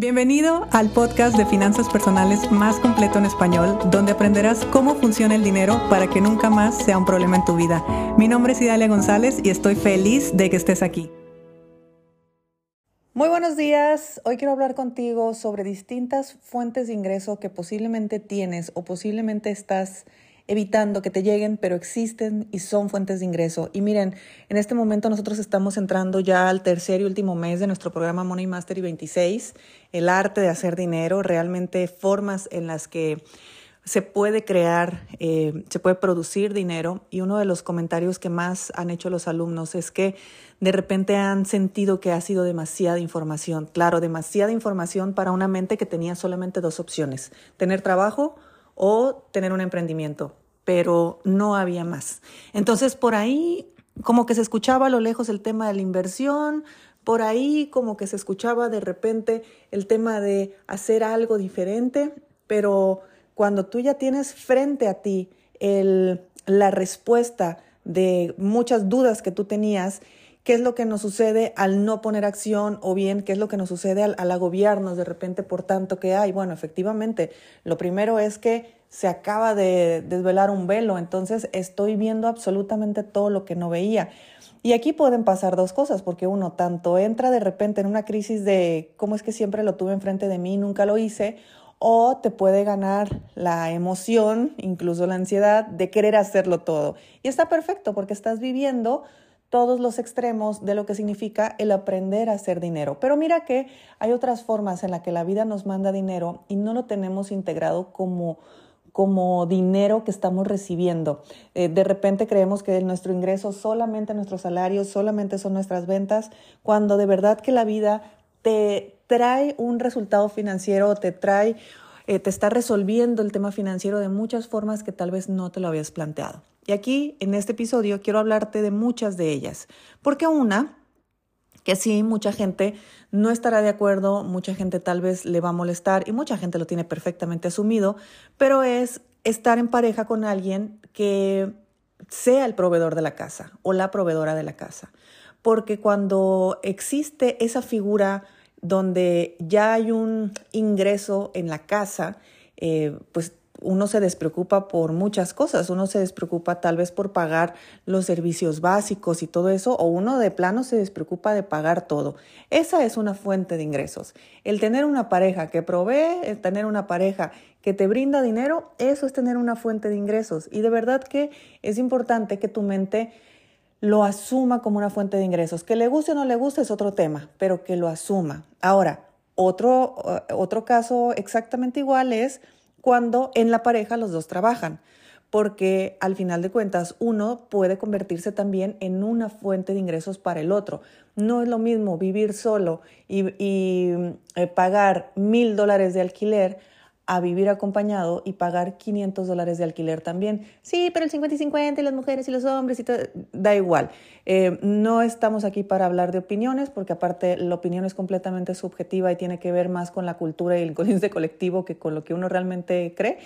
Bienvenido al podcast de finanzas personales más completo en español, donde aprenderás cómo funciona el dinero para que nunca más sea un problema en tu vida. Mi nombre es Idalia González y estoy feliz de que estés aquí. Muy buenos días. Hoy quiero hablar contigo sobre distintas fuentes de ingreso que posiblemente tienes o posiblemente estás evitando que te lleguen, pero existen y son fuentes de ingreso. Y miren, en este momento nosotros estamos entrando ya al tercer y último mes de nuestro programa Money Mastery 26, el arte de hacer dinero, realmente formas en las que se puede crear, eh, se puede producir dinero. Y uno de los comentarios que más han hecho los alumnos es que de repente han sentido que ha sido demasiada información. Claro, demasiada información para una mente que tenía solamente dos opciones, tener trabajo o tener un emprendimiento pero no había más. Entonces por ahí como que se escuchaba a lo lejos el tema de la inversión, por ahí como que se escuchaba de repente el tema de hacer algo diferente, pero cuando tú ya tienes frente a ti la respuesta de muchas dudas que tú tenías, qué es lo que nos sucede al no poner acción o bien qué es lo que nos sucede al, agobiarnos de repente por tanto que hay. Bueno, efectivamente, lo primero es que se acaba de desvelar un velo, entonces estoy viendo absolutamente todo lo que no veía. Y aquí pueden pasar dos cosas, porque uno tanto entra de repente en una crisis de cómo es que siempre lo tuve enfrente de mí nunca lo hice, o te puede ganar la emoción, incluso la ansiedad de querer hacerlo todo. Y está perfecto porque estás viviendo todos los extremos de lo que significa el aprender a hacer dinero. Pero mira que hay otras formas en las que la vida nos manda dinero y no lo tenemos integrado como como dinero que estamos recibiendo. Eh, de repente creemos que nuestro ingreso solamente nuestro salario, solamente son nuestras ventas, cuando de verdad que la vida te trae un resultado financiero, te trae, eh, te está resolviendo el tema financiero de muchas formas que tal vez no te lo habías planteado. Y aquí, en este episodio, quiero hablarte de muchas de ellas, porque una, que sí, mucha gente no estará de acuerdo, mucha gente tal vez le va a molestar y mucha gente lo tiene perfectamente asumido, pero es estar en pareja con alguien que sea el proveedor de la casa o la proveedora de la casa. Porque cuando existe esa figura donde ya hay un ingreso en la casa, eh, pues uno se despreocupa por muchas cosas, uno se despreocupa tal vez por pagar los servicios básicos y todo eso, o uno de plano se despreocupa de pagar todo. Esa es una fuente de ingresos. El tener una pareja que provee, el tener una pareja que te brinda dinero, eso es tener una fuente de ingresos. Y de verdad que es importante que tu mente lo asuma como una fuente de ingresos. Que le guste o no le guste es otro tema, pero que lo asuma. Ahora, otro, otro caso exactamente igual es cuando en la pareja los dos trabajan, porque al final de cuentas uno puede convertirse también en una fuente de ingresos para el otro. No es lo mismo vivir solo y, eh, pagar mil dólares de alquiler a vivir acompañado y pagar 500 dólares de alquiler también. Sí, pero el 50 y 50 y las mujeres y los hombres y todo, da igual. Eh, no estamos aquí para hablar de opiniones porque aparte la opinión es completamente subjetiva y tiene que ver más con la cultura y el consciente colectivo que con lo que uno realmente cree.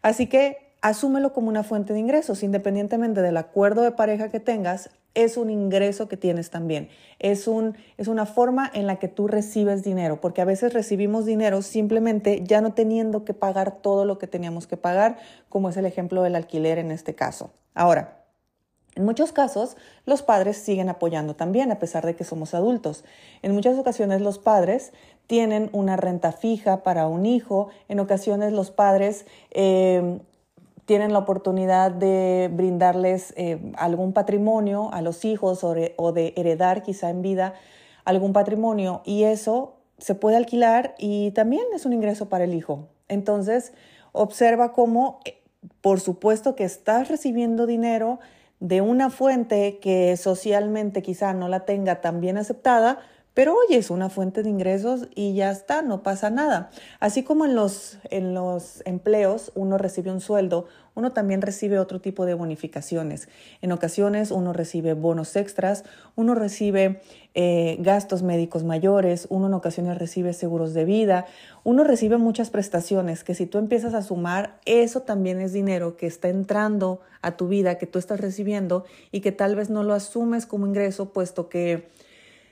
Así que asúmelo como una fuente de ingresos, independientemente del acuerdo de pareja que tengas, es un ingreso que tienes también. Es, un, es una forma en la que tú recibes dinero, porque a veces recibimos dinero simplemente ya no teniendo que pagar todo lo que teníamos que pagar, como es el ejemplo del alquiler en este caso. Ahora, en muchos casos, los padres siguen apoyando también, a pesar de que somos adultos. En muchas ocasiones los padres tienen una renta fija para un hijo, en ocasiones los padres eh, tienen la oportunidad de brindarles eh, algún patrimonio a los hijos o de, heredar quizá en vida algún patrimonio y eso se puede alquilar y también es un ingreso para el hijo. Entonces, observa cómo, eh, por supuesto que estás recibiendo dinero de una fuente que socialmente quizá no la tenga tan bien aceptada, pero oye, es una fuente de ingresos y ya está, no pasa nada. Así como en los, en los empleos uno recibe un sueldo, uno también recibe otro tipo de bonificaciones. En ocasiones uno recibe bonos extras, uno recibe eh, gastos médicos mayores, uno en ocasiones recibe seguros de vida, uno recibe muchas prestaciones que si tú empiezas a sumar, eso también es dinero que está entrando a tu vida, que tú estás recibiendo y que tal vez no lo asumes como ingreso, puesto que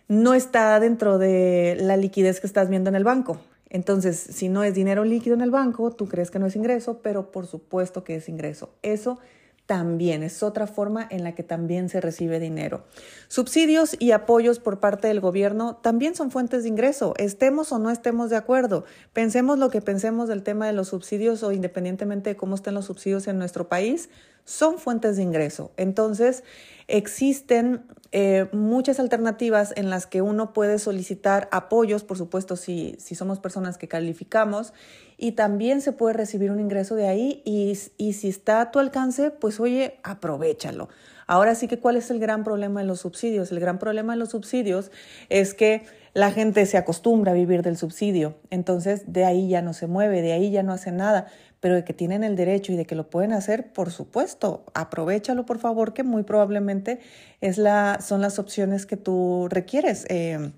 no está dentro de la liquidez que estás viendo en el banco. Entonces, si no es dinero líquido en el banco, tú crees que no es ingreso, pero por supuesto que es ingreso. Eso también es otra forma en la que también se recibe dinero. Subsidios y apoyos por parte del gobierno también son fuentes de ingreso, estemos o no estemos de acuerdo. Pensemos lo que pensemos del tema de los subsidios o independientemente de cómo estén los subsidios en nuestro país, son fuentes de ingreso. Entonces, existen eh, muchas alternativas en las que uno puede solicitar apoyos, por supuesto, si, si somos personas que calificamos, y también se puede recibir un ingreso de ahí y, y si está a tu alcance, pues oye, aprovechalo. Ahora sí que, ¿cuál es el gran problema de los subsidios? El gran problema de los subsidios es que la gente se acostumbra a vivir del subsidio, entonces de ahí ya no se mueve, de ahí ya no hace nada, pero de que tienen el derecho y de que lo pueden hacer, por supuesto, aprovechalo por favor, que muy probablemente es la, son las opciones que tú requieres eh,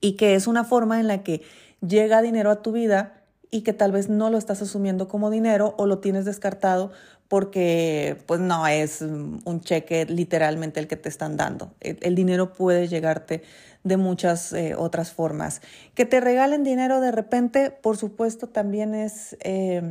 y que es una forma en la que llega dinero a tu vida y que tal vez no lo estás asumiendo como dinero o lo tienes descartado porque pues no es un cheque literalmente el que te están dando. El, dinero puede llegarte de muchas eh, otras formas. Que te regalen dinero de repente, por supuesto, también es eh,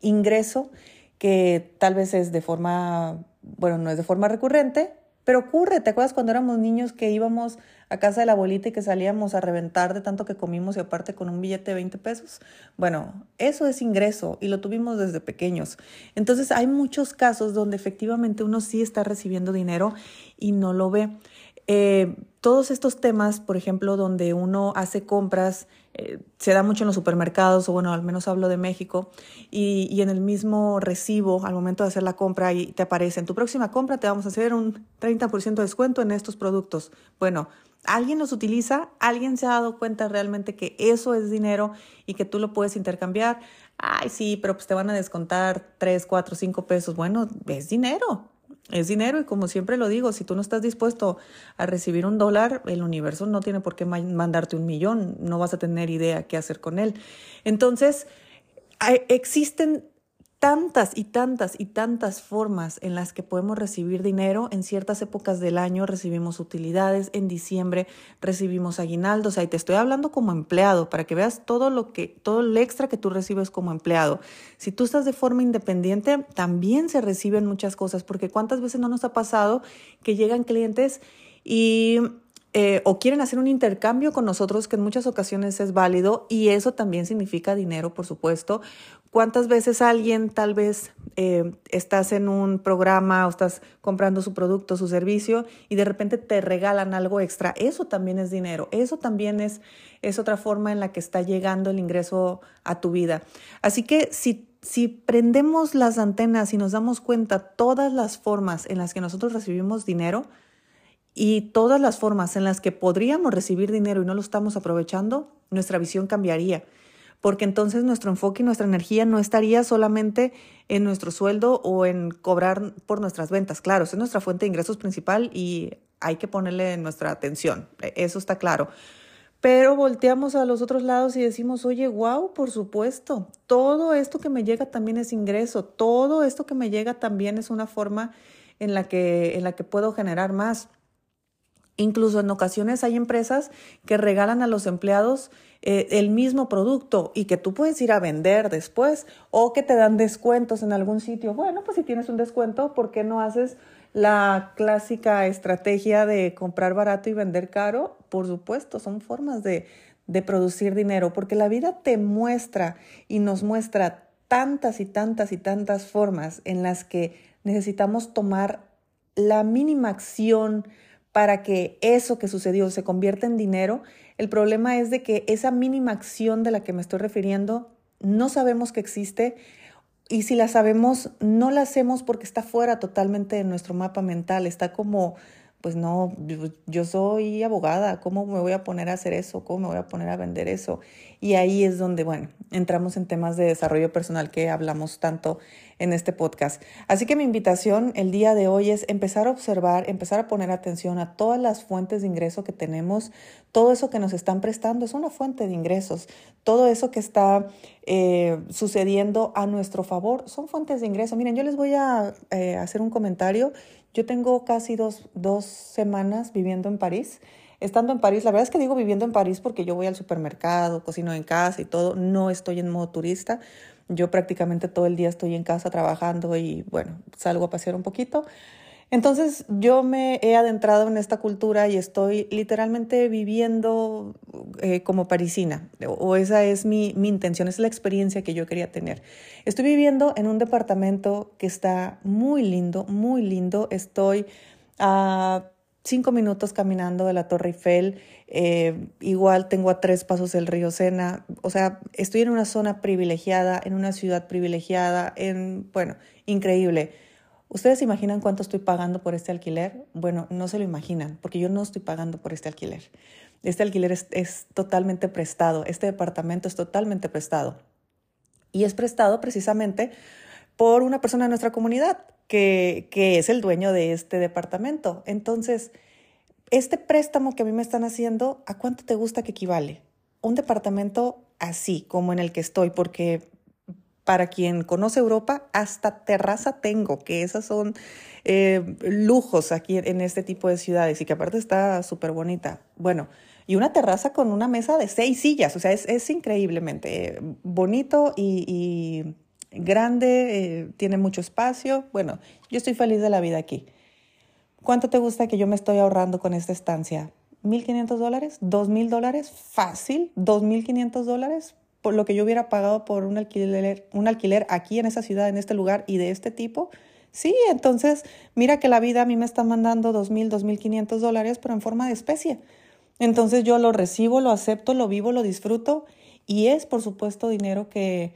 ingreso que tal vez es de forma, bueno, no es de forma recurrente, pero ocurre, ¿te acuerdas cuando éramos niños que íbamos a casa de la abuelita y que salíamos a reventar de tanto que comimos y aparte con un billete de 20 pesos? Bueno, eso es ingreso y lo tuvimos desde pequeños. Entonces hay muchos casos donde efectivamente uno sí está recibiendo dinero y no lo ve. Eh, todos estos temas, por ejemplo, donde uno hace compras, eh, se da mucho en los supermercados, o bueno, al menos hablo de México, y, y, en el mismo recibo, al momento de hacer la compra, y te aparece, en tu próxima compra te vamos a hacer un 30% de descuento en estos productos. Bueno, alguien los utiliza, alguien se ha dado cuenta realmente que eso es dinero y que tú lo puedes intercambiar. Ay, sí, pero pues te van a descontar 3, 4, 5 pesos. Bueno, es dinero es dinero y como siempre lo digo, si tú no estás dispuesto a recibir un dólar, el universo no tiene por qué mandarte un millón, no vas a tener idea qué hacer con él. Entonces, existen tantas y tantas y tantas formas en las que podemos recibir dinero. En ciertas épocas del año recibimos utilidades, en diciembre recibimos aguinaldos. O y te estoy hablando como empleado para que veas todo lo que, todo el extra que tú recibes como empleado. Si tú estás de forma independiente, también se reciben muchas cosas, porque cuántas veces no nos ha pasado que llegan clientes y eh, o quieren hacer un intercambio con nosotros, que en muchas ocasiones es válido y eso también significa dinero, por supuesto. ¿Cuántas veces alguien tal vez eh, estás en un programa o estás comprando su producto, su servicio y de repente te regalan algo extra? Eso también es dinero, eso también es, es otra forma en la que está llegando el ingreso a tu vida. Así que si si prendemos las antenas y nos damos cuenta todas las formas en las que nosotros recibimos dinero, y todas las formas en las que podríamos recibir dinero y no lo estamos aprovechando, nuestra visión cambiaría. Porque entonces nuestro enfoque y nuestra energía no estaría solamente en nuestro sueldo o en cobrar por nuestras ventas. Claro, es nuestra fuente de ingresos principal y hay que ponerle nuestra atención. E, eso está claro. Pero volteamos a los otros lados y decimos, oye, wow, por supuesto, todo esto que me llega también es ingreso, todo esto que me llega también es una forma en la que, en la que puedo generar más. Incluso en ocasiones hay empresas que regalan a los empleados eh, el mismo producto y que tú puedes ir a vender después o que te dan descuentos en algún sitio. Bueno, pues si tienes un descuento, ¿por qué no haces la clásica estrategia de comprar barato y vender caro? Por supuesto, son formas de, de producir dinero porque la vida te muestra y nos muestra tantas y tantas y tantas formas en las que necesitamos tomar la mínima acción para que eso que sucedió se convierta en dinero. El problema es de que esa mínima acción de la que me estoy refiriendo no sabemos que existe y si la sabemos no la hacemos porque está fuera totalmente de nuestro mapa mental, está como pues no, yo soy abogada, ¿cómo me voy a poner a hacer eso? ¿Cómo me voy a poner a vender eso? Y ahí es donde, bueno, entramos en temas de desarrollo personal que hablamos tanto en este podcast. Así que mi invitación el día de hoy es empezar a observar, empezar a poner atención a todas las fuentes de ingreso que tenemos, todo eso que nos están prestando es una fuente de ingresos, todo eso que está eh, sucediendo a nuestro favor son fuentes de ingreso. Miren, yo les voy a eh, hacer un comentario. Yo tengo casi dos, dos semanas viviendo en París. estando en París, la verdad es que digo viviendo en París porque yo voy al supermercado, cocino en casa y todo, no estoy en modo turista. Yo prácticamente todo el día estoy en casa trabajando y bueno, salgo a pasear un poquito. Entonces yo me he adentrado en esta cultura y estoy literalmente viviendo eh, como parisina, o esa es mi, mi intención, es la experiencia que yo quería tener. Estoy viviendo en un departamento que está muy lindo, muy lindo. Estoy a cinco minutos caminando de la Torre Eiffel, eh, igual tengo a tres pasos del río Sena, o sea, estoy en una zona privilegiada, en una ciudad privilegiada, en, bueno, increíble. ¿Ustedes imaginan cuánto estoy pagando por este alquiler? Bueno, no se lo imaginan, porque yo no estoy pagando por este alquiler. Este alquiler es, es totalmente prestado, este departamento es totalmente prestado. Y es prestado precisamente por una persona de nuestra comunidad que, que es el dueño de este departamento. Entonces, este préstamo que a mí me están haciendo, ¿a cuánto te gusta que equivale? Un departamento así como en el que estoy, porque para quien conoce Europa, hasta terraza tengo, que esas son eh, lujos aquí en este tipo de ciudades y que aparte está súper bonita. Bueno, y una terraza con una mesa de seis sillas, o sea, es, increíblemente bonito y grande, eh, tiene mucho espacio. Bueno, yo estoy feliz de la vida aquí. ¿Cuánto te gusta que yo me estoy ahorrando con esta estancia? ¿1.500 dólares? ¿2.000 dólares? Fácil, ¿2.500 dólares? Por lo que yo hubiera pagado por un alquiler, un alquiler aquí en esa ciudad, en este lugar y de este tipo. Sí, entonces mira que la vida a mí me está mandando 2.000, 2.500 dólares, pero en forma de especie. Entonces yo lo recibo, lo acepto, lo vivo, lo disfruto y es por supuesto dinero que,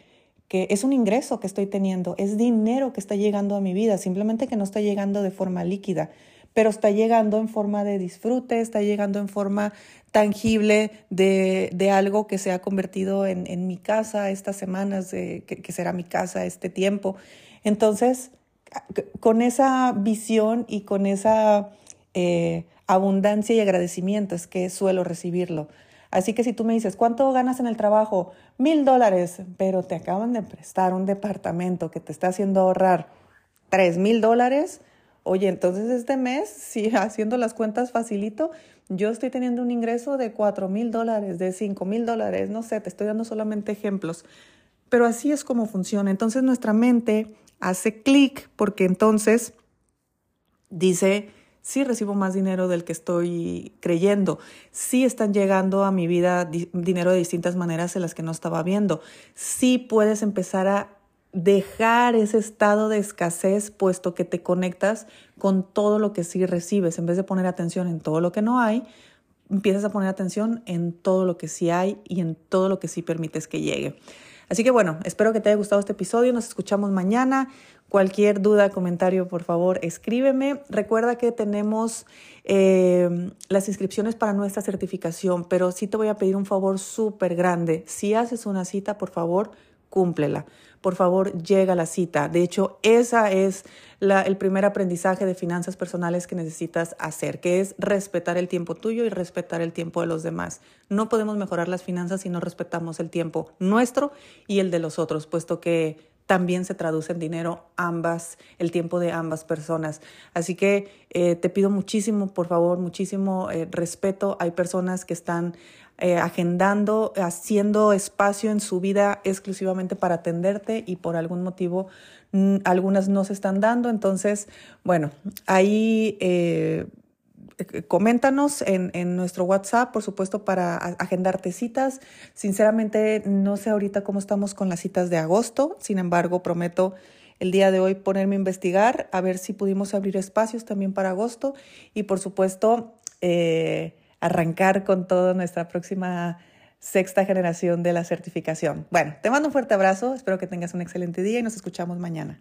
que es un ingreso que estoy teniendo, es dinero que está llegando a mi vida, simplemente que no está llegando de forma líquida, pero está llegando en forma de disfrute, está llegando en forma tangible de, de algo que se ha convertido en, en mi casa estas semanas, que, será mi casa este tiempo. Entonces, con esa visión y con esa eh, abundancia y agradecimiento es que suelo recibirlo. Así que si tú me dices, ¿cuánto ganas en el trabajo? Mil dólares, pero te acaban de prestar un departamento que te está haciendo ahorrar tres mil dólares. Oye, entonces este mes, si haciendo las cuentas facilito, yo estoy teniendo un ingreso de cuatro mil dólares, de cinco mil dólares, no sé, te estoy dando solamente ejemplos. Pero así es como funciona. Entonces nuestra mente hace clic porque entonces dice, sí recibo más dinero del que estoy creyendo, sí están llegando a mi vida dinero de distintas maneras en las que no estaba viendo, sí puedes empezar a dejar ese estado de escasez puesto que te conectas con todo lo que sí recibes, en vez de poner atención en todo lo que no hay, empiezas a poner atención en todo lo que sí hay y en todo lo que sí permites que llegue. Así que bueno, espero que te haya gustado este episodio. Nos escuchamos mañana. Cualquier duda, comentario, por favor, escríbeme. Recuerda que tenemos eh, las inscripciones para nuestra certificación, pero sí te voy a pedir un favor súper grande. Si haces una cita, por favor, cúmplela. Por favor, llega a la cita. De hecho, esa es el primer aprendizaje de finanzas personales que necesitas hacer, que es respetar el tiempo tuyo y respetar el tiempo de los demás. No podemos mejorar las finanzas si no respetamos el tiempo nuestro y el de los otros, puesto que también se traduce en dinero ambas, el tiempo de ambas personas. Así que eh, te pido muchísimo, por favor, muchísimo eh, respeto. Hay personas que están eh, agendando, haciendo espacio en su vida exclusivamente para atenderte y por algún motivo mm, algunas no se están dando. Entonces, bueno, ahí coméntanos en, en, nuestro WhatsApp, por supuesto, para agendarte citas. Sinceramente, no sé ahorita cómo estamos con las citas de agosto, sin embargo, prometo el día de hoy ponerme a investigar, a ver si pudimos abrir espacios también para agosto y, por supuesto, eh, arrancar con toda nuestra próxima sexta generación de la certificación. Bueno, te mando un fuerte abrazo, espero que tengas un excelente día y nos escuchamos mañana.